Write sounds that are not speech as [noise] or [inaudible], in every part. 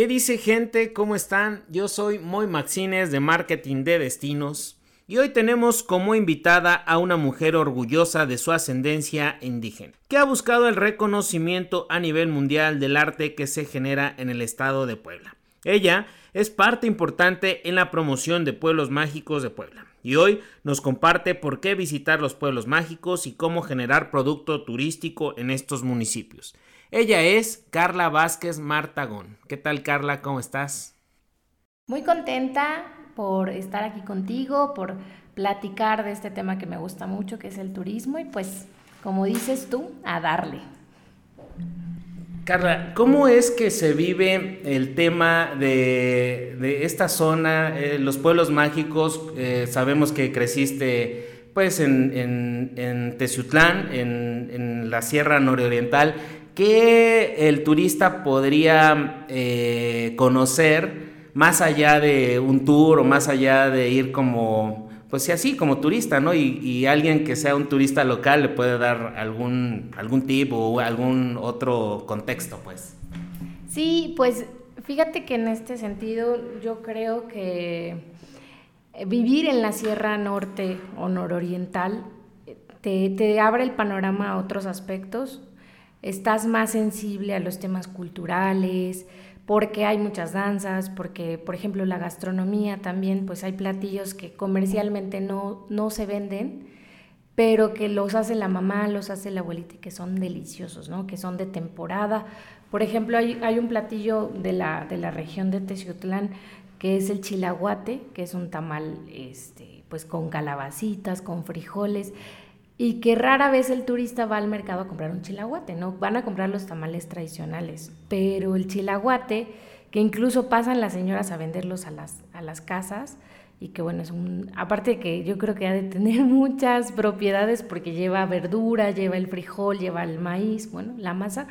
¿Qué dice gente? ¿Cómo están? Yo soy Moy Maxines de Marketing de Destinos y hoy tenemos como invitada a una mujer orgullosa de su ascendencia indígena, que ha buscado el reconocimiento a nivel mundial del arte que se genera en el estado de Puebla. Ella es parte importante en la promoción de pueblos mágicos de Puebla y hoy nos comparte por qué visitar los pueblos mágicos y cómo generar producto turístico en estos municipios. Ella es Carla Vázquez Martagón. ¿Qué tal Carla? ¿Cómo estás? Muy contenta, por estar aquí contigo, por platicar de este tema que me gusta mucho, que es el turismo, y pues, como dices tú, a darle. Carla, ¿cómo es que se vive el tema de, esta zona, eh, los pueblos mágicos? Eh, sabemos que creciste pues en, en, en Teciutlán, en, en, la Sierra Nororiental. ¿Qué el turista podría eh, conocer? más allá de un tour o más allá de ir como, pues sí, así, como turista, ¿no? Y, alguien que sea un turista local le puede dar algún, algún tip o algún otro contexto, pues. Sí, pues fíjate que en este sentido yo creo que vivir en la Sierra Norte o Nororiental te, te abre el panorama a otros aspectos, estás más sensible a los temas culturales, porque hay muchas danzas, porque por ejemplo la gastronomía también, pues hay platillos que comercialmente no, no se venden, pero que los hace la mamá, los hace la abuelita que son deliciosos, ¿no? que son de temporada. Por ejemplo, hay, hay un platillo de la, de la región de Teciutlán que es el chilaguate, que es un tamal este, pues con calabacitas, con frijoles, y que rara vez el turista va al mercado a comprar un chilaguate, ¿no? Van a comprar los tamales tradicionales, pero el chilaguate, que incluso pasan las señoras a venderlos a las, a las casas, y que bueno, es un, aparte que yo creo que ha de tener [laughs] muchas propiedades porque lleva verdura, lleva el frijol, lleva el maíz, bueno, la masa.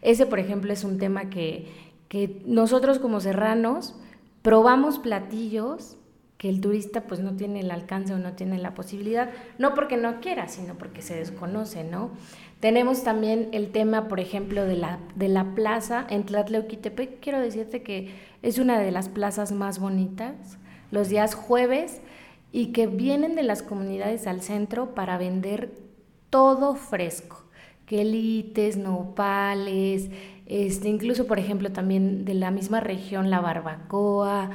Ese, por ejemplo, es un tema que, que nosotros como serranos probamos platillos que el turista pues no tiene el alcance o no tiene la posibilidad, no porque no quiera, sino porque se desconoce, ¿no? Tenemos también el tema, por ejemplo, de la, de la plaza en Tlatleuquitepec. Quiero decirte que es una de las plazas más bonitas, los días jueves, y que vienen de las comunidades al centro para vender todo fresco, quelites, nopales, este, incluso, por ejemplo, también de la misma región, la barbacoa,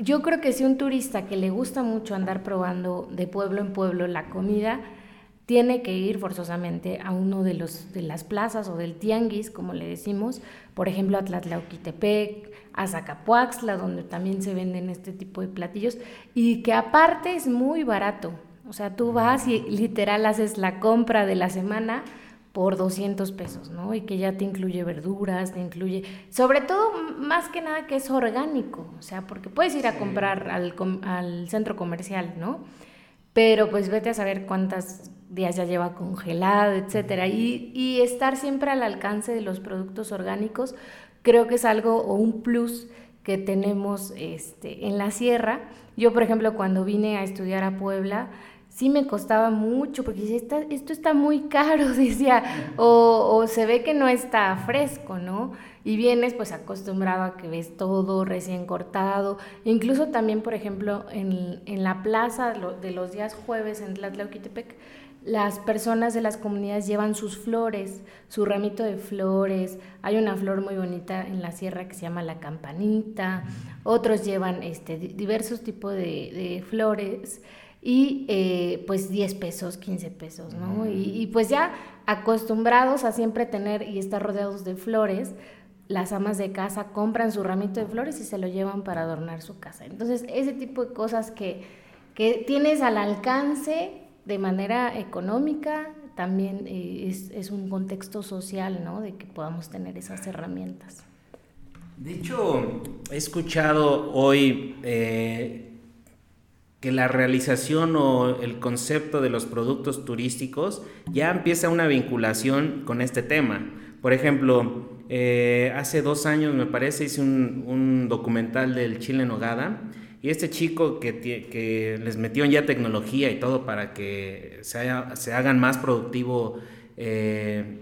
yo creo que si un turista que le gusta mucho andar probando de pueblo en pueblo la comida, tiene que ir forzosamente a uno de, los, de las plazas o del tianguis, como le decimos, por ejemplo a Tlatlauquitepec, a Zacapuaxla, donde también se venden este tipo de platillos, y que aparte es muy barato. O sea, tú vas y literal haces la compra de la semana por 200 pesos, ¿no? Y que ya te incluye verduras, te incluye, sobre todo, más que nada que es orgánico, o sea, porque puedes ir a comprar al, al centro comercial, ¿no? Pero pues vete a saber cuántas días ya lleva congelado, etcétera. Y, y estar siempre al alcance de los productos orgánicos, creo que es algo o un plus que tenemos este, en la sierra. Yo, por ejemplo, cuando vine a estudiar a Puebla, sí me costaba mucho, porque decía, esto está muy caro, [laughs] decía, o, se ve que no está fresco, ¿no? Y vienes pues acostumbrado a que ves todo recién cortado, incluso también, por ejemplo, en, la plaza de los días jueves en Tlatlauquitepec, las personas de las comunidades llevan sus flores, su ramito de flores. Hay una flor muy bonita en la sierra que se llama la campanita. Otros llevan este, diversos tipos de, de flores y eh, pues 10 pesos, 15 pesos, ¿no? Y, pues ya acostumbrados a siempre tener y estar rodeados de flores, las amas de casa compran su ramito de flores y se lo llevan para adornar su casa. Entonces, ese tipo de cosas que, que tienes al alcance de manera económica, también eh, es, es, un contexto social, ¿no? De que podamos tener esas herramientas. De hecho, he escuchado hoy... Eh, que la realización o el concepto de los productos turísticos ya empieza una vinculación con este tema. Por ejemplo, eh, hace dos años me parece hice un, documental del Chile Nogada y este chico que, les metió ya tecnología y todo para que se, se hagan más productivo eh,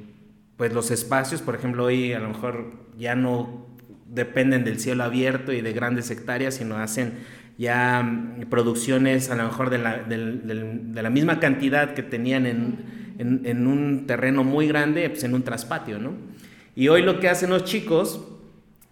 pues los espacios, por ejemplo, hoy a lo mejor ya no dependen del cielo abierto y de grandes hectáreas, sino hacen ya mm, producciones a lo mejor de la, de la misma cantidad que tenían en, en, un terreno muy grande, pues en un traspatio, ¿no? Y hoy lo que hacen los chicos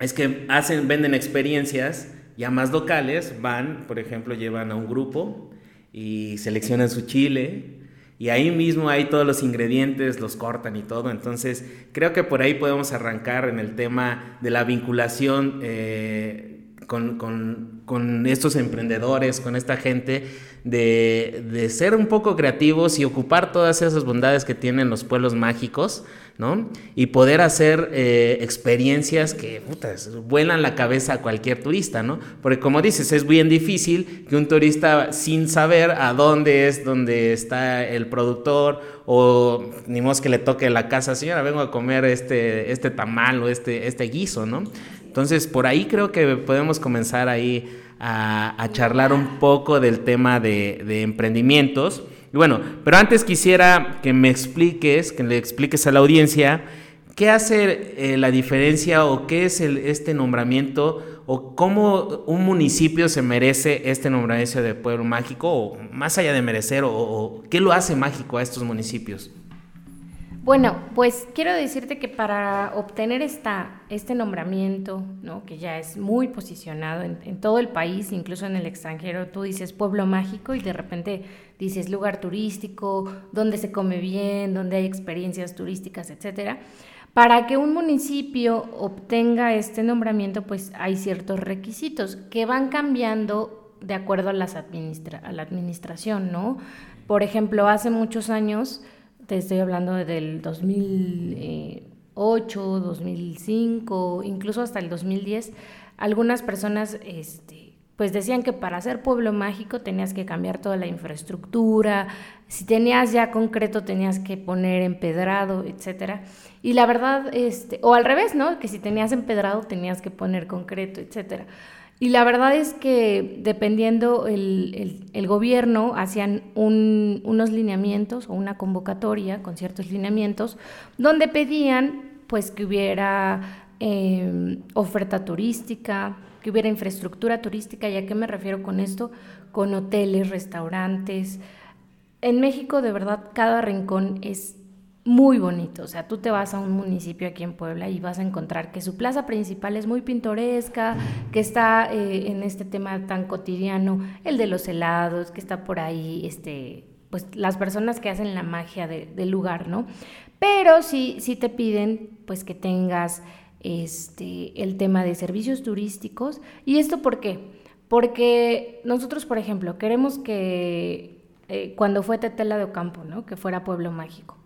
es que hacen, venden experiencias ya más locales, van, por ejemplo, llevan a un grupo y seleccionan su chile, y ahí mismo hay todos los ingredientes, los cortan y todo. Entonces, creo que por ahí podemos arrancar en el tema de la vinculación eh, con, estos emprendedores, con esta gente, de, ser un poco creativos y ocupar todas esas bondades que tienen los pueblos mágicos, ¿no? Y poder hacer eh, experiencias que, putas, vuelan la cabeza a cualquier turista, ¿no? Porque como dices, es bien difícil que un turista sin saber a dónde es donde está el productor o ni más que le toque la casa, señora, vengo a comer este, este tamal o este, este guiso, ¿no? Entonces, por ahí creo que podemos comenzar ahí a, charlar un poco del tema de, emprendimientos. Y bueno, pero antes quisiera que me expliques, que le expliques a la audiencia, ¿qué hace eh, la diferencia o qué es este nombramiento o cómo un municipio se merece este nombramiento de pueblo mágico o más allá de merecer o qué lo hace mágico a estos municipios? Bueno, pues quiero decirte que para obtener esta, este nombramiento, ¿no? que ya es muy posicionado en, todo el país, incluso en el extranjero, tú dices pueblo mágico y de repente dices lugar turístico, donde se come bien, donde hay experiencias turísticas, etcétera. Para que un municipio obtenga este nombramiento, pues hay ciertos requisitos que van cambiando de acuerdo a, las administra a la administración, ¿no? Por ejemplo, hace muchos años te estoy hablando del 2008, 2005, incluso hasta el 2010, algunas personas este, pues decían que para ser pueblo mágico tenías que cambiar toda la infraestructura, si tenías ya concreto tenías que poner empedrado, etcétera. Y la verdad, este, o al revés, ¿no? Que si tenías empedrado tenías que poner concreto, etcétera. Y la verdad es que dependiendo el, el, gobierno, hacían unos lineamientos o una convocatoria con ciertos lineamientos donde pedían pues que hubiera em, oferta turística, que hubiera infraestructura turística. ¿Y a qué me refiero con esto? Con hoteles, restaurantes. En México de verdad cada rincón es muy bonito. O sea, tú te vas a un municipio aquí en Puebla y vas a encontrar que su plaza principal es muy pintoresca, que está eh, en este tema tan cotidiano, el de los helados, que está por ahí, este, pues las personas que hacen la magia del lugar, ¿no? Pero sí, sí te piden, pues que tengas este, el tema de servicios turísticos. ¿Y esto por qué? Porque nosotros, por ejemplo, queremos que eh, cuando fue Tetela de Ocampo, ¿no? Que fuera pueblo mágico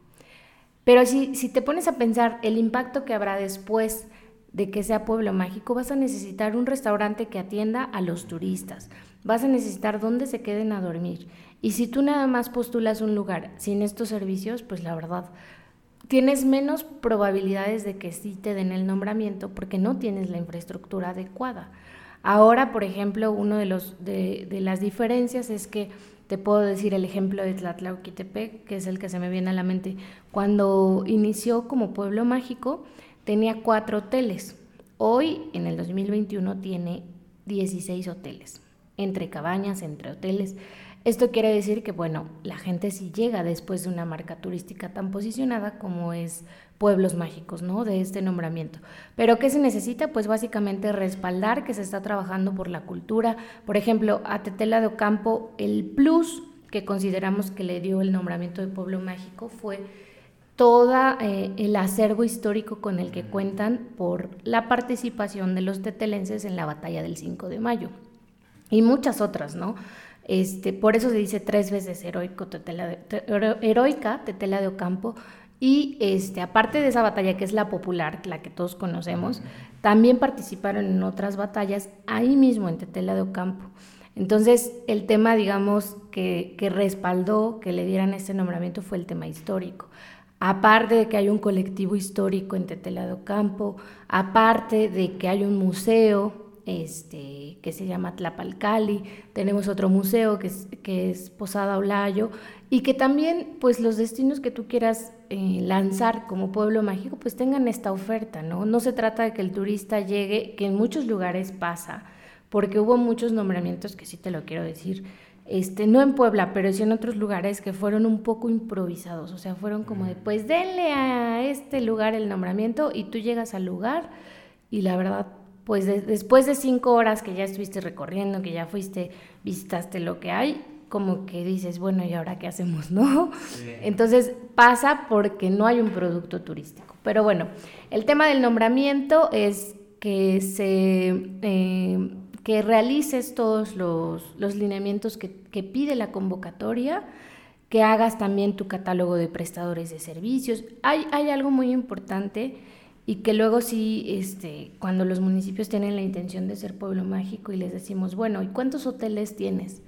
pero si, si te pones a pensar el impacto que habrá después de que sea pueblo mágico, vas a necesitar un restaurante que atienda a los turistas, vas a necesitar dónde se queden a dormir. Y si tú nada más postulas un lugar sin estos servicios, pues la verdad, tienes menos probabilidades de que sí te den el nombramiento porque no tienes la infraestructura adecuada. Ahora, por ejemplo, los, de, de las diferencias es que te puedo decir el ejemplo de Tlatlauquitepec, que es el que se me viene a la mente. Cuando inició como pueblo mágico, tenía cuatro hoteles. Hoy, en el 2021, tiene 16 hoteles, entre cabañas, entre hoteles. Esto quiere decir que, bueno, la gente sí llega después de una marca turística tan posicionada como es Pueblos Mágicos, ¿no? De este nombramiento. Pero ¿qué se necesita? Pues básicamente respaldar que se está trabajando por la cultura. Por ejemplo, a Tetela de Ocampo, el plus que consideramos que le dio el nombramiento de Pueblo Mágico fue todo eh, el acervo histórico con el que cuentan por la participación de los tetelenses en la batalla del 5 de mayo y muchas otras, ¿no? Este, por eso se dice tres veces heroico, tetela de, heroica Tetela de Ocampo. Y este, aparte de esa batalla que es la popular, la que todos conocemos, también participaron en otras batallas ahí mismo en Tetela de Ocampo. Entonces, el tema, digamos, que, que respaldó que le dieran ese nombramiento fue el tema histórico. Aparte de que hay un colectivo histórico en Tetela de Ocampo, aparte de que hay un museo este, que se llama Tlapalcali, tenemos otro museo que es, que es Posada Olayo, y que también pues los destinos que tú quieras eh, lanzar como pueblo mágico pues tengan esta oferta, ¿no? No se trata de que el turista llegue, que en muchos lugares pasa, porque hubo muchos nombramientos que sí te lo quiero decir, este, no en Puebla, pero sí en otros lugares que fueron un poco improvisados, o sea, fueron como de, pues denle a este lugar el nombramiento y tú llegas al lugar y la verdad, pues después de cinco horas que ya estuviste recorriendo, que ya fuiste, visitaste lo que hay, como que dices, bueno, ¿y ahora qué hacemos, [laughs] no? Entonces pasa porque no hay un producto turístico. Pero bueno, el tema del nombramiento es que se... Eh, que realices todos los, lineamientos que, pide la convocatoria, que hagas también tu catálogo de prestadores de servicios. Hay, hay algo muy importante y que luego sí, este, cuando los municipios tienen la intención de ser pueblo mágico y les decimos, bueno, ¿y cuántos hoteles tienes?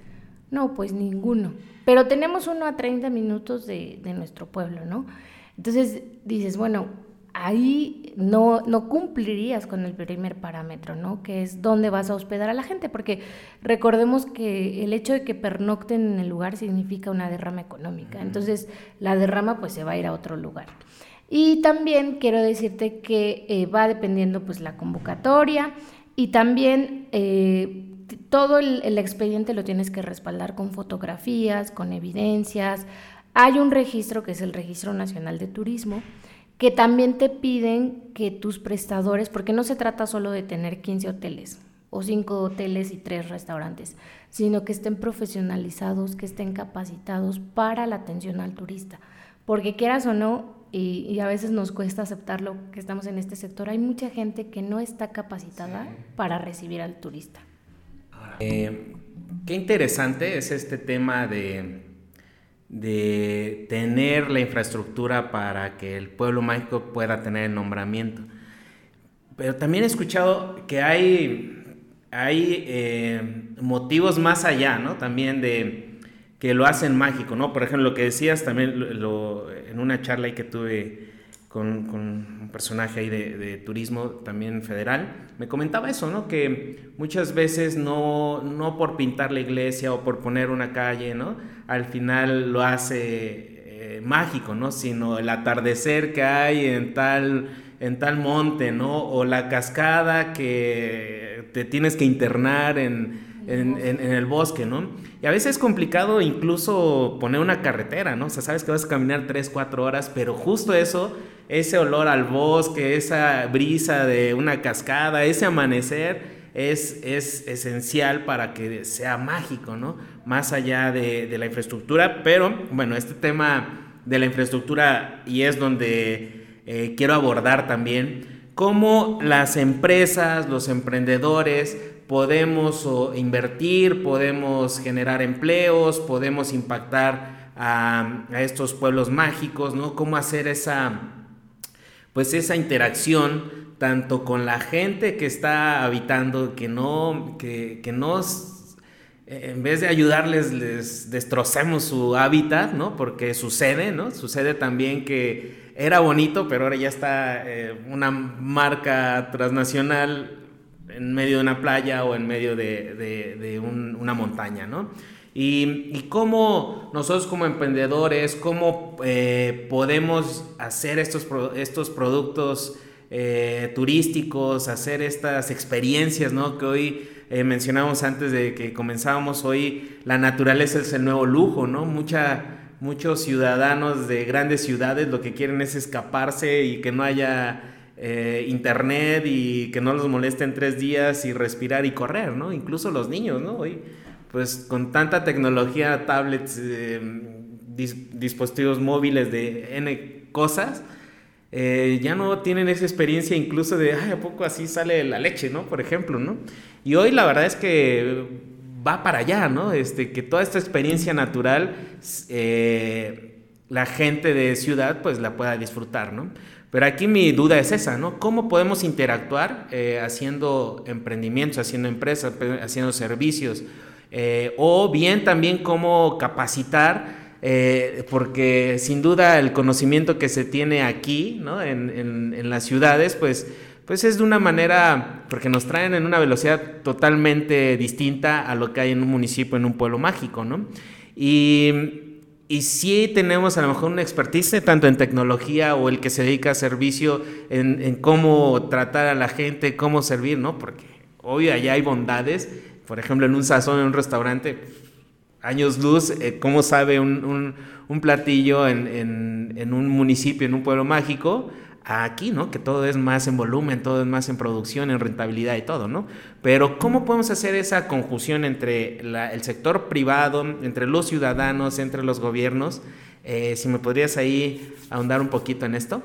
No, pues ninguno. Pero tenemos uno a 30 minutos de, nuestro pueblo, ¿no? Entonces dices, bueno, ahí no, no cumplirías con el primer parámetro, ¿no? Que es dónde vas a hospedar a la gente, porque recordemos que el hecho de que pernocten en el lugar significa una derrama económica. Entonces, la derrama pues se va a ir a otro lugar. Y también quiero decirte que eh, va dependiendo pues la convocatoria y también eh, todo el, expediente lo tienes que respaldar con fotografías, con evidencias. Hay un registro que es el Registro Nacional de Turismo, que también te piden que tus prestadores, porque no se trata solo de tener 15 hoteles o 5 hoteles y 3 restaurantes, sino que estén profesionalizados, que estén capacitados para la atención al turista. Porque quieras o no, y, a veces nos cuesta aceptarlo que estamos en este sector, hay mucha gente que no está capacitada para recibir al turista. Eh, qué interesante es este tema de, de tener la infraestructura para que el pueblo mágico pueda tener el nombramiento. Pero también he escuchado que hay, hay eh, motivos más allá, ¿no? También de que lo hacen mágico, ¿no? Por ejemplo, lo que decías también en una charla que tuve con, un personaje ahí de, turismo también federal, me comentaba eso, ¿no? Que muchas veces no, no por pintar la iglesia o por poner una calle, ¿no? Al final lo hace eh, mágico, ¿no? Sino el atardecer que hay en tal, en tal monte, ¿no? O la cascada que te tienes que internar en en, el bosque, ¿no? Y a veces es complicado incluso poner una carretera, ¿no? O sea, sabes que vas a caminar 3, 4 horas, pero justo eso, ese olor al bosque, esa brisa de una cascada, ese amanecer, es, es esencial para que sea mágico, ¿no? Más allá de, la infraestructura, pero bueno, este tema de la infraestructura y es donde eh, quiero abordar también cómo las empresas, los emprendedores, podemos invertir, podemos generar empleos, podemos impactar a, estos pueblos mágicos, ¿no? Cómo hacer esa, pues esa interacción tanto con la gente que está habitando, que no, que, que nos, en vez de ayudarles, les destrocemos su hábitat, ¿no? Porque sucede, ¿no? Sucede también que era bonito, pero ahora ya está eh, una marca transnacional en medio de una playa o en medio de, una montaña, ¿no? Y, cómo nosotros como emprendedores, cómo eh, podemos hacer estos, estos productos eh, turísticos, hacer estas experiencias, ¿no? Que hoy eh, mencionamos antes de que comenzábamos, hoy la naturaleza es el nuevo lujo, ¿no? Mucha, muchos ciudadanos de grandes ciudades lo que quieren es escaparse y que no haya eh, internet y que no los molesten tres días y respirar y correr, ¿no? Incluso los niños, ¿no? Hoy, pues con tanta tecnología, tablets, eh, dispositivos móviles de N cosas, eh, ya no tienen esa experiencia incluso de, ay, ¿a poco así sale la leche, ¿no? Por ejemplo, ¿no? Y hoy la verdad es que va para allá, ¿no? Este, que toda esta experiencia natural, la gente de ciudad, pues la pueda disfrutar, ¿no? Pero aquí mi duda es esa, ¿no? ¿Cómo podemos interactuar eh, haciendo emprendimientos, haciendo empresas, haciendo servicios? Eh, o bien también cómo capacitar, eh, porque sin duda el conocimiento que se tiene aquí, ¿no? En, en, las ciudades, pues, pues es de una manera, porque nos traen en una velocidad totalmente distinta a lo que hay en un municipio, en un pueblo mágico, ¿no? Y, y sí tenemos a lo mejor una expertise tanto en tecnología o el que se dedica a servicio, en, cómo tratar a la gente, cómo servir, ¿no? Porque obvio allá hay bondades, por ejemplo en un sazón, en un restaurante, años luz, eh, cómo sabe un, un, un platillo en, en un municipio, en un pueblo mágico, aquí, ¿no? Que todo es más en volumen, todo es más en producción, en rentabilidad y todo, ¿no? Pero ¿cómo podemos hacer esa conjunción entre el sector privado, entre los ciudadanos, entre los gobiernos? Eh, si me podrías ahí ahondar un poquito en esto.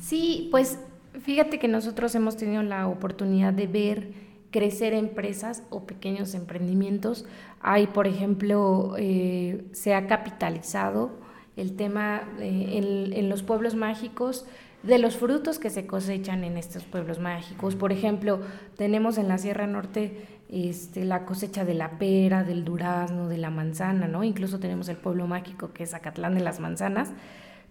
Sí, pues fíjate que nosotros hemos tenido la oportunidad de ver crecer empresas o pequeños emprendimientos. Hay, por ejemplo, eh, se ha capitalizado el tema en, los pueblos mágicos de los frutos que se cosechan en estos pueblos mágicos. Por ejemplo, tenemos en la Sierra Norte este, la cosecha de la pera, del durazno, de la manzana, ¿no? Incluso tenemos el pueblo mágico que es Acatlán de las Manzanas,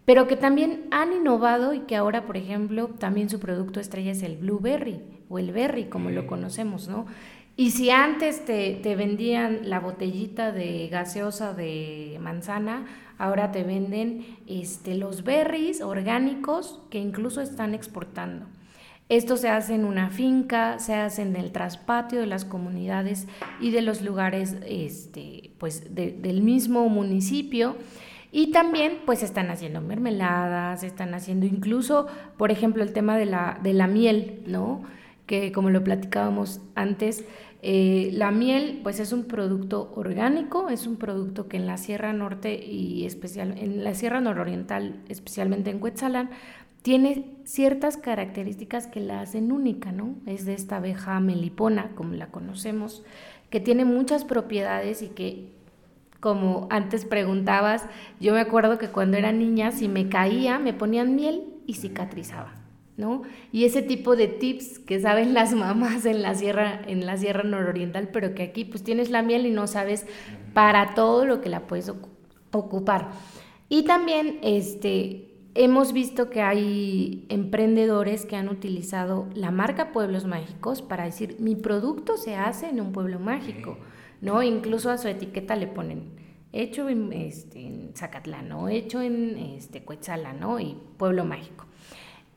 pero que también han innovado y que ahora, por ejemplo, también su producto estrella es el blueberry o el berry, como lo conocemos, ¿no? Y si antes te, te vendían la botellita de gaseosa de manzana, ahora te venden este, los berries orgánicos que incluso están exportando. Esto se hace en una finca, se hace en el traspatio de las comunidades y de los lugares este, pues, del mismo municipio. Y también pues están haciendo mermeladas, están haciendo incluso, por ejemplo, el tema de la, de la miel, ¿no? Que como lo platicábamos antes, eh, la miel, pues es un producto orgánico, es un producto que en la Sierra Norte y especial, en la Sierra Nororiental, especialmente en Cuetzalan, tiene ciertas características que la hacen única, ¿no? Es de esta abeja melipona, como la conocemos, que tiene muchas propiedades y que, como antes preguntabas, yo me acuerdo que cuando era niña, si me caía, me ponían miel y cicatrizaba. ¿No? Y ese tipo de tips que saben [laughs] las mamás en la sierra, en la sierra nororiental, pero que aquí pues tienes la miel y no sabes para todo lo que la puedes ocupar. Y también este, hemos visto que hay emprendedores que han utilizado la marca Pueblos Mágicos para decir, mi producto se hace en un pueblo mágico, ¿no? Incluso a su etiqueta le ponen hecho en, este, en Zacatlán, ¿no? Hecho en este, ¿no? Y pueblo mágico.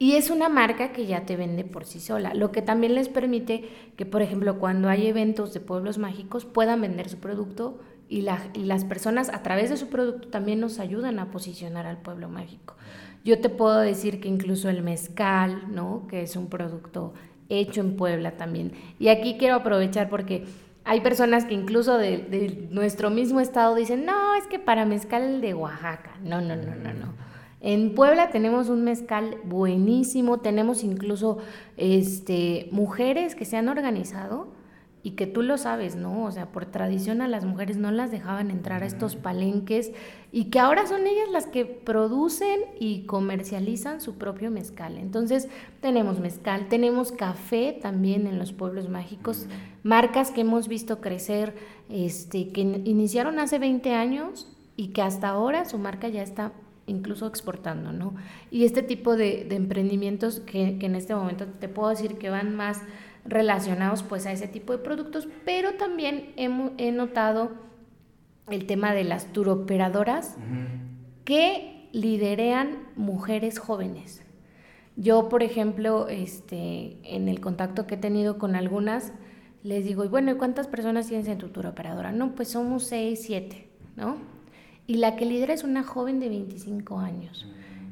Y es una marca que ya te vende por sí sola, lo que también les permite que, por ejemplo, cuando hay eventos de pueblos mágicos puedan vender su producto y, las personas a través de su producto también nos ayudan a posicionar al pueblo mágico. Yo te puedo decir que incluso el mezcal, ¿no? que es un producto hecho en Puebla también. Y aquí quiero aprovechar porque hay personas que incluso de, de nuestro mismo estado dicen, no, es que para mezcal de Oaxaca. No, no, no, no, no. En Puebla tenemos un mezcal buenísimo, tenemos incluso este, mujeres que se han organizado y que tú lo sabes, ¿no? O sea, por tradición a las mujeres no las dejaban entrar a estos palenques y que ahora son ellas las que producen y comercializan su propio mezcal. Entonces, tenemos mezcal, tenemos café también en los pueblos mágicos, marcas que hemos visto crecer, este, que iniciaron hace 20 años y que hasta ahora su marca ya está incluso exportando, ¿no? Y este tipo de, emprendimientos que, en este momento te puedo decir que van más relacionados pues a ese tipo de productos, pero también he, notado el tema de las turoperadoras que liderean mujeres jóvenes. Yo, por ejemplo, este, en el contacto que he tenido con algunas, les digo, y bueno, ¿cuántas personas tienes en tu turoperadora? No, pues somos seis, siete, ¿no? Y la que lidera es una joven de 25 años.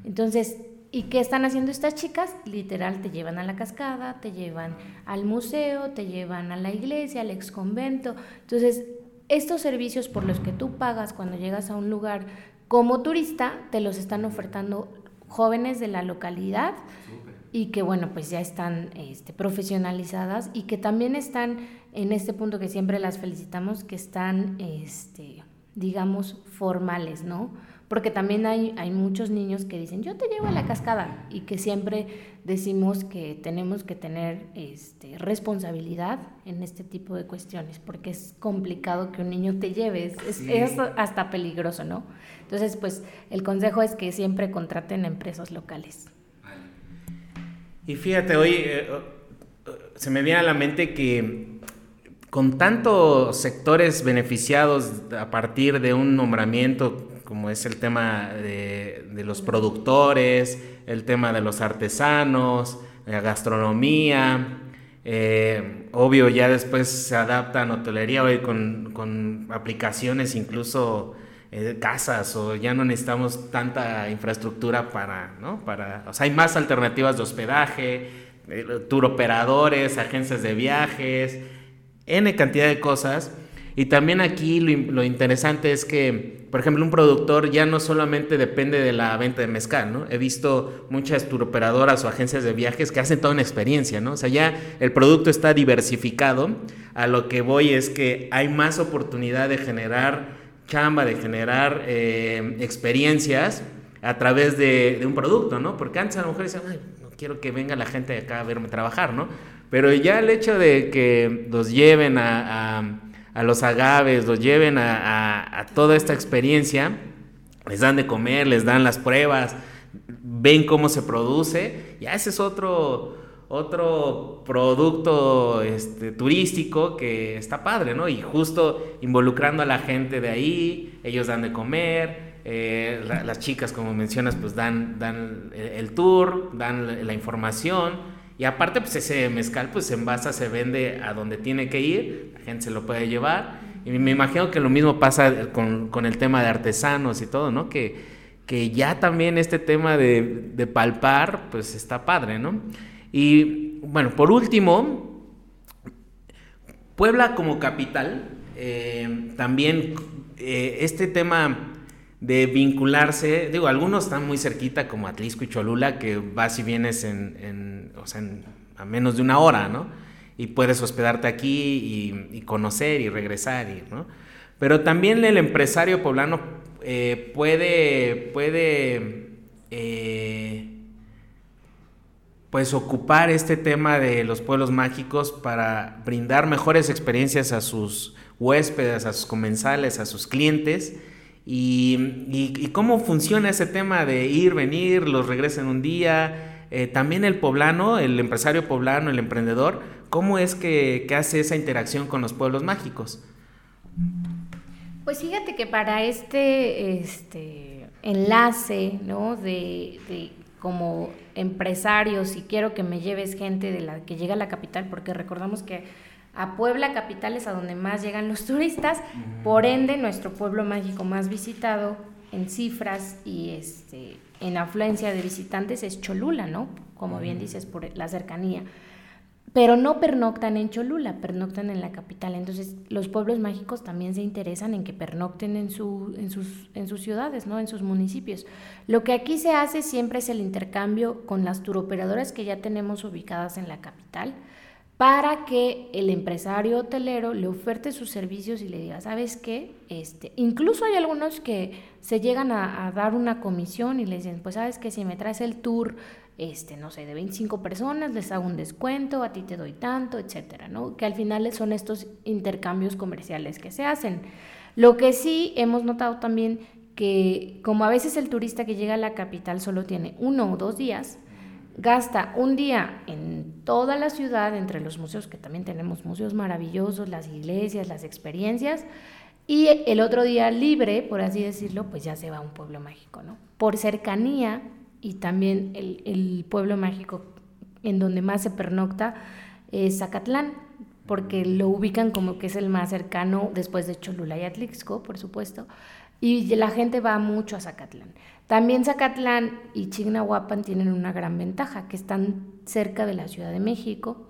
Entonces, ¿y qué están haciendo estas chicas? Literal, te llevan a la cascada, te llevan al museo, te llevan a la iglesia, al ex convento. Entonces, estos servicios por los que tú pagas cuando llegas a un lugar como turista, te los están ofertando jóvenes de la localidad y que bueno, pues ya están este, profesionalizadas y que también están en este punto que siempre las felicitamos, que están este, digamos, formales, ¿no? Porque también hay, hay muchos niños que dicen, yo te llevo a la cascada, y que siempre decimos que tenemos que tener este, responsabilidad en este tipo de cuestiones, porque es complicado que un niño te lleve, es, es hasta peligroso, ¿no? Entonces, pues el consejo es que siempre contraten a empresas locales. Y fíjate, hoy eh, eh, se me viene a la mente que con tantos sectores beneficiados a partir de un nombramiento, como es el tema de, los productores, el tema de los artesanos, la gastronomía, eh, obvio, ya después se adapta a hotelería hoy con, con aplicaciones incluso eh, casas o ya no necesitamos tanta infraestructura para, ¿no? Para, o sea, hay más alternativas de hospedaje, eh, tour operadores, agencias de viajes, N cantidad de cosas. Y también aquí lo, interesante es que, por ejemplo, un productor ya no solamente depende de la venta de mezcal, ¿no? He visto muchas turoperadoras o agencias de viajes que hacen toda una experiencia, ¿no? O sea, ya el producto está diversificado. A lo que voy es que hay más oportunidad de generar chamba, de generar eh, experiencias a través de, un producto, ¿no? Porque antes a lo mejor no quiero que venga la gente de acá a verme trabajar, ¿no? Pero ya el hecho de que los lleven a, los agaves, los lleven a, toda esta experiencia, les dan de comer, les dan las pruebas, ven cómo se produce, ya ese es otro, otro producto este, turístico que está padre, ¿no? Y justo involucrando a la gente de ahí, ellos dan de comer, eh, las chicas, como mencionas, pues dan, dan el, tour, dan la información. Y aparte, pues ese mezcal, pues en base se vende a donde tiene que ir, la gente se lo puede llevar. Y me imagino que lo mismo pasa con, con el tema de artesanos y todo, ¿no? Que, que ya también este tema de, de palpar, pues está padre, ¿no? Y bueno, por último, Puebla como capital, eh, también eh, este tema de vincularse, digo, algunos están muy cerquita como Atlisco y Cholula, que vas y vienes en, o sea, a menos de una hora, ¿no? Y puedes hospedarte aquí y, conocer y regresar, ¿no? Pero también el empresario poblano eh, puede, puede pues ocupar este tema de los pueblos mágicos para brindar mejores experiencias a sus huéspedes, a sus comensales, a sus clientes. Y, cómo funciona ese tema de ir, venir, los regresen un día. Eh, también el poblano, el empresario poblano, el emprendedor, ¿cómo es que, hace esa interacción con los pueblos mágicos? Pues fíjate que para este, este enlace, ¿no? de como empresario, si quiero que me lleves gente de la que llega a la capital, porque recordamos que a Puebla capital es a donde más llegan los [laughs] turistas, por ende nuestro pueblo mágico más visitado en cifras y este en afluencia de visitantes es Cholula, ¿no? Como bien dices por la cercanía pero no pernoctan en Cholula, pernoctan en la capital. Entonces, los pueblos mágicos también se interesan en que pernocten en, su, en, sus, en sus ciudades, ¿no? en sus municipios. Lo que aquí se hace siempre es el intercambio con las turoperadoras que ya tenemos ubicadas en la capital para que el empresario hotelero le oferte sus servicios y le diga, ¿sabes qué? Este, incluso hay algunos que se llegan a, dar una comisión y le dicen, pues sabes que si me traes el tour este, no sé, de 25 personas, les hago un descuento, a ti te doy tanto, etcétera, ¿no? Que al final son estos intercambios comerciales que se hacen. Lo que sí hemos notado también que como a veces el turista que llega a la capital solo tiene uno o dos días, gasta un día en toda la ciudad, entre los museos, que también tenemos museos maravillosos, las iglesias, las experiencias, y el otro día libre, por así decirlo, pues ya se va a un pueblo mágico, ¿no? Por cercanía y también el, pueblo mágico en donde más se pernocta es Zacatlán, porque lo ubican como que es el más cercano después de Cholula y Atlixco, por supuesto, y la gente va mucho a Zacatlán. También Zacatlán y Chignahuapan tienen una gran ventaja, que están cerca de la Ciudad de México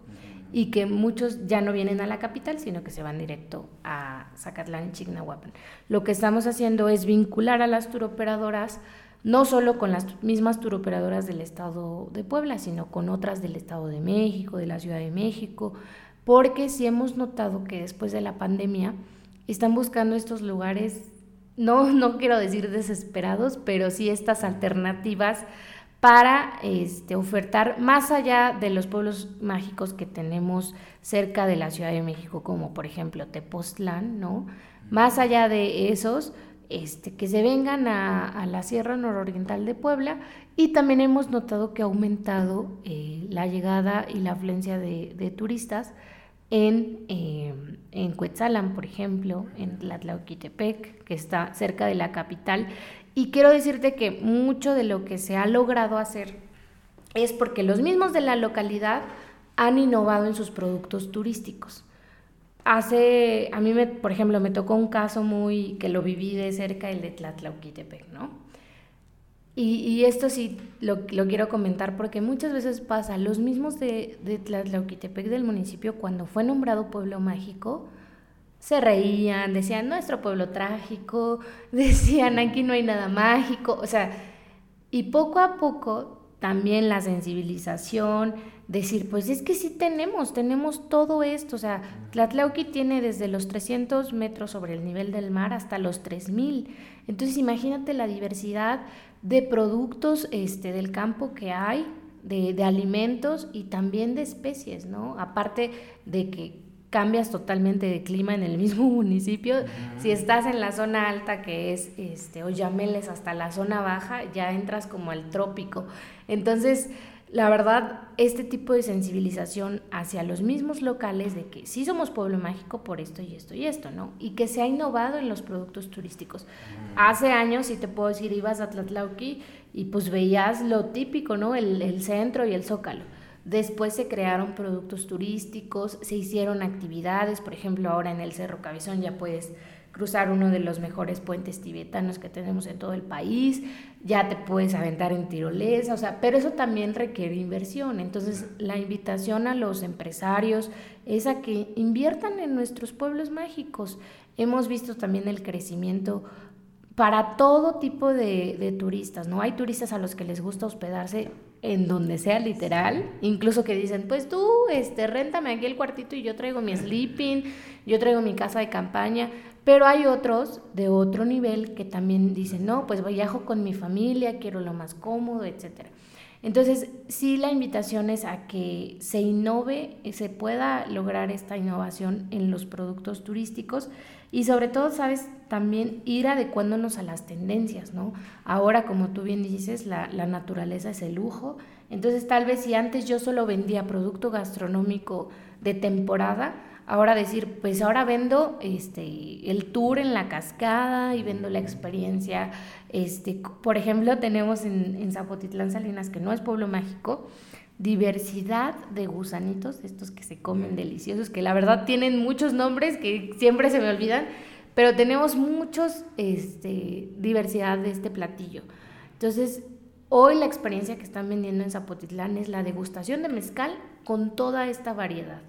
y que muchos ya no vienen a la capital, sino que se van directo a Zacatlán y Chignahuapan. Lo que estamos haciendo es vincular a las turoperadoras no solo con las mismas turoperadoras del estado de Puebla, sino con otras del estado de México, de la Ciudad de México, porque sí hemos notado que después de la pandemia están buscando estos lugares, no, no quiero decir desesperados, pero sí estas alternativas para este, ofertar más allá de los pueblos mágicos que tenemos cerca de la Ciudad de México, como por ejemplo Tepoztlán, ¿no? Más allá de esos, este, que se vengan a, la Sierra Nororiental de Puebla y también hemos notado que ha aumentado eh, la llegada y la afluencia de, turistas en, eh, en Cuetzalan, por ejemplo, en Tlatlauquitepec, que está cerca de la capital. Y quiero decirte que mucho de lo que se ha logrado hacer es porque los mismos de la localidad han innovado en sus productos turísticos. Hace, a mí, me, por ejemplo, me tocó un caso muy que lo viví de cerca, el de Tlatlauquitepec, ¿no? Y, esto sí lo, quiero comentar porque muchas veces pasa, los mismos de, de Tlatlauquitepec del municipio, cuando fue nombrado pueblo mágico, se reían, decían, nuestro pueblo trágico, [laughs] decían, aquí no hay nada mágico, o sea, y poco a poco también la sensibilización, decir, pues es que sí tenemos, tenemos todo esto, o sea, Tlatlauqui tiene desde los 300 metros sobre el nivel del mar hasta los 3000, entonces imagínate la diversidad de productos este, del campo que hay, de, de alimentos y también de especies, ¿no? Aparte de que cambias totalmente de clima en el mismo [laughs] municipio. Si estás en la zona alta, que es este, Oyameles, hasta la zona baja, ya entras como al trópico. Entonces, la verdad, este tipo de sensibilización hacia los mismos locales de que sí somos pueblo mágico por esto y esto y esto, ¿no? Y que se ha innovado en los productos turísticos. Hace años, si te puedo decir, ibas a Tlatlauqui y pues veías lo típico, ¿no? El, el centro y el zócalo. Después se crearon productos turísticos, se hicieron actividades, por ejemplo, ahora en el Cerro Cabezón ya puedes cruzar uno de los mejores puentes tibetanos que tenemos en todo el país, ya te puedes aventar en tirolesa, o sea, pero eso también requiere inversión. Entonces, la invitación a los empresarios es a que inviertan en nuestros pueblos mágicos. Hemos visto también el crecimiento para todo tipo de, de turistas, ¿no? Hay turistas a los que les gusta hospedarse en donde sea literal, incluso que dicen, pues tú, este, réntame aquí el cuartito y yo traigo mi sleeping, yo traigo mi casa de campaña, pero hay otros de otro nivel que también dicen, no, pues viajo con mi familia, quiero lo más cómodo, etc. Entonces, sí la invitación es a que se innove, se pueda lograr esta innovación en los productos turísticos y sobre todo, sabes, también ir adecuándonos a las tendencias, ¿no? Ahora, como tú bien dices, la, la naturaleza es el lujo, entonces tal vez si antes yo solo vendía producto gastronómico de temporada, ahora decir, pues ahora vendo este, el tour en la cascada y vendo la experiencia. Este, por ejemplo, tenemos en, en Zapotitlán Salinas, que no es pueblo mágico, diversidad de gusanitos, estos que se comen deliciosos, que la verdad tienen muchos nombres que siempre se me olvidan, pero tenemos muchos, este, diversidad de este platillo. Entonces, hoy la experiencia que están vendiendo en Zapotitlán es la degustación de mezcal con toda esta variedad.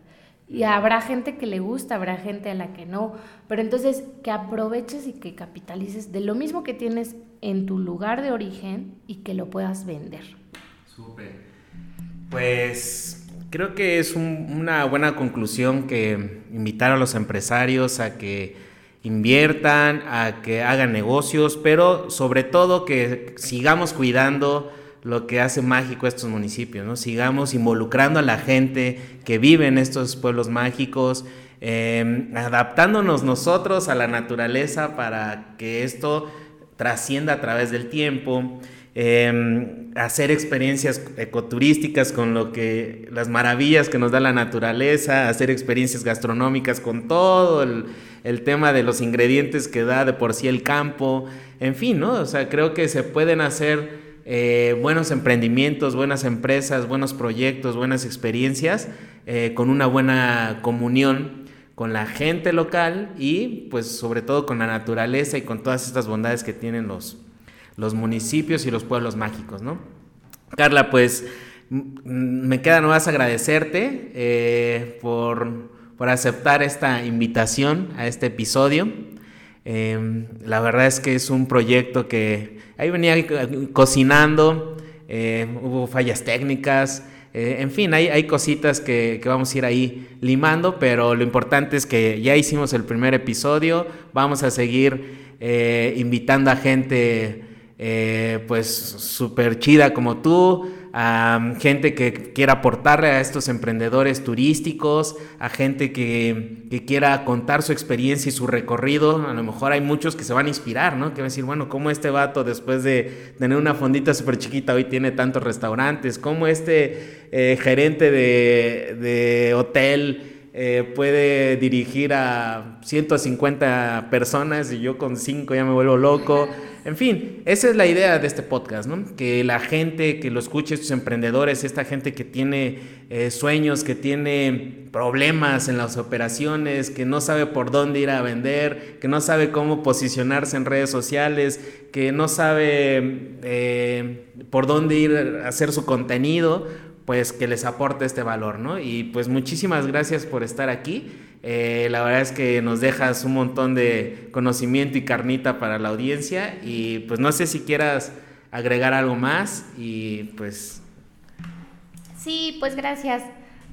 Y habrá gente que le gusta, habrá gente a la que no. Pero entonces que aproveches y que capitalices de lo mismo que tienes en tu lugar de origen y que lo puedas vender. Súper. Pues creo que es una buena conclusión que invitar a los empresarios a que inviertan, a que hagan negocios, pero sobre todo que sigamos cuidando lo que hace mágico estos municipios, ¿no? Sigamos involucrando a la gente que vive en estos pueblos mágicos, em, adaptándonos nosotros a la naturaleza para que esto trascienda a través del tiempo, em, hacer experiencias ecoturísticas con lo que las maravillas que nos da la naturaleza, hacer experiencias gastronómicas con todo el, el tema de los ingredientes que da de por sí el campo, en fin, ¿no? O sea, creo que se pueden hacer eh, buenos emprendimientos, buenas empresas, buenos proyectos, buenas experiencias, eh, con una buena comunión con la gente local y pues sobre todo con la naturaleza y con todas estas bondades que tienen los, los municipios y los pueblos mágicos, ¿no? Carla, pues me queda nomás agradecerte eh, por, por aceptar esta invitación a este episodio. Em, la verdad es que es un proyecto que ahí venía cocinando, eh, hubo fallas técnicas, eh, en fin, hay, hay cositas que, vamos a ir ahí limando, pero lo importante es que ya hicimos el primer episodio, vamos a seguir eh, invitando a gente pues súper chida como tú, a gente que quiera aportarle a estos emprendedores turísticos, a gente que, que, quiera contar su experiencia y su recorrido. A lo mejor hay muchos que se van a inspirar, ¿no? Que van a decir, bueno, ¿cómo este vato después de tener una fondita súper chiquita hoy tiene tantos restaurantes? ¿Cómo este eh, gerente de, de hotel eh, puede dirigir a 150 personas y yo con 5 ya me vuelvo loco. En fin, esa es la idea de este podcast, ¿no? Que la gente que lo escuche, estos emprendedores, esta gente que tiene eh, sueños, que tiene problemas en las operaciones, que no sabe por dónde ir a vender, que no sabe cómo posicionarse en redes sociales, que no sabe eh, por dónde ir a hacer su contenido, pues que les aporte este valor, ¿no? Y pues muchísimas gracias por estar aquí. Eh, la verdad es que nos dejas un montón de conocimiento y carnita para la audiencia y pues no sé si quieras agregar algo más y pues... Sí, pues gracias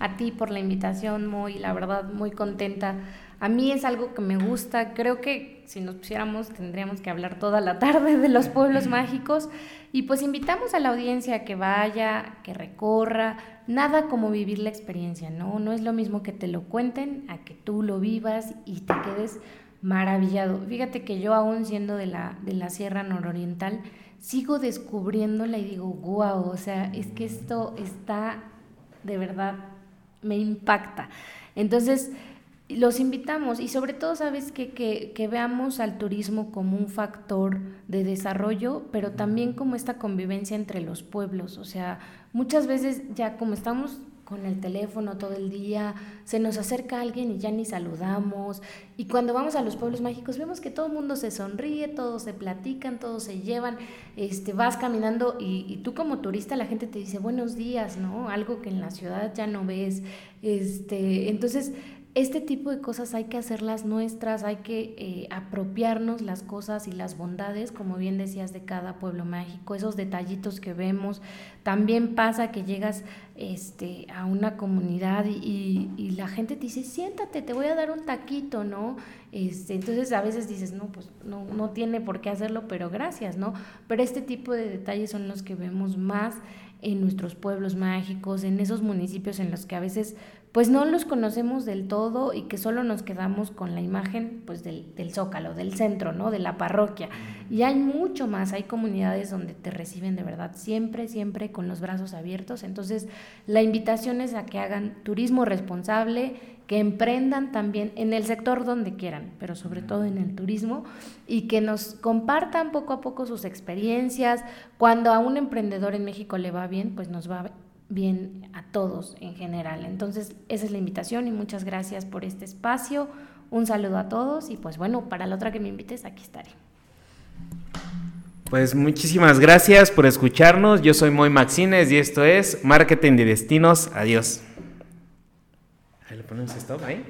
a ti por la invitación, muy, la verdad, muy contenta. A mí es algo que me gusta, creo que si nos pusiéramos tendríamos que hablar toda la tarde de los pueblos mágicos y pues invitamos a la audiencia a que vaya, que recorra, nada como vivir la experiencia, ¿no? No es lo mismo que te lo cuenten a que tú lo vivas y te quedes maravillado. Fíjate que yo aún siendo de la, de la Sierra Nororiental, sigo descubriéndola y digo, wow, o sea, es que esto está de verdad, me impacta. Entonces, los invitamos y sobre todo, sabes, que, que, que, veamos al turismo como un factor de desarrollo, pero también como esta convivencia entre los pueblos. O sea, muchas veces ya como estamos con el teléfono todo el día, se nos acerca alguien y ya ni saludamos. Y cuando vamos a los pueblos mágicos vemos que todo el mundo se sonríe, todos se platican, todos se llevan, este, vas caminando y, y, tú como turista la gente te dice buenos días, ¿no? Algo que en la ciudad ya no ves. Este, entonces este tipo de cosas hay que hacerlas nuestras, hay que eh, apropiarnos las cosas y las bondades, como bien decías, de cada pueblo mágico, esos detallitos que vemos. También pasa que llegas este, a una comunidad y, y, la gente te dice, siéntate, te voy a dar un taquito, ¿no? Este, entonces a veces dices, no, pues no, no tiene por qué hacerlo, pero gracias, ¿no? Pero este tipo de detalles son los que vemos más en nuestros pueblos mágicos, en esos municipios en los que a veces pues no los conocemos del todo y que solo nos quedamos con la imagen pues del, del, zócalo, del centro, ¿no? De la parroquia. Y hay mucho más, hay comunidades donde te reciben de verdad siempre, siempre con los brazos abiertos. Entonces, la invitación es a que hagan turismo responsable, que emprendan también en el sector donde quieran, pero sobre todo en el turismo, y que nos compartan poco a poco sus experiencias. Cuando a un emprendedor en México le va bien, pues nos va bien a todos en general. Entonces, esa es la invitación y muchas gracias por este espacio. Un saludo a todos y pues bueno, para la otra que me invites, aquí estaré. Pues muchísimas gracias por escucharnos. Yo soy Moy Maxines y esto es Marketing de Destinos. Adiós. Ahí le ponemos stop ahí.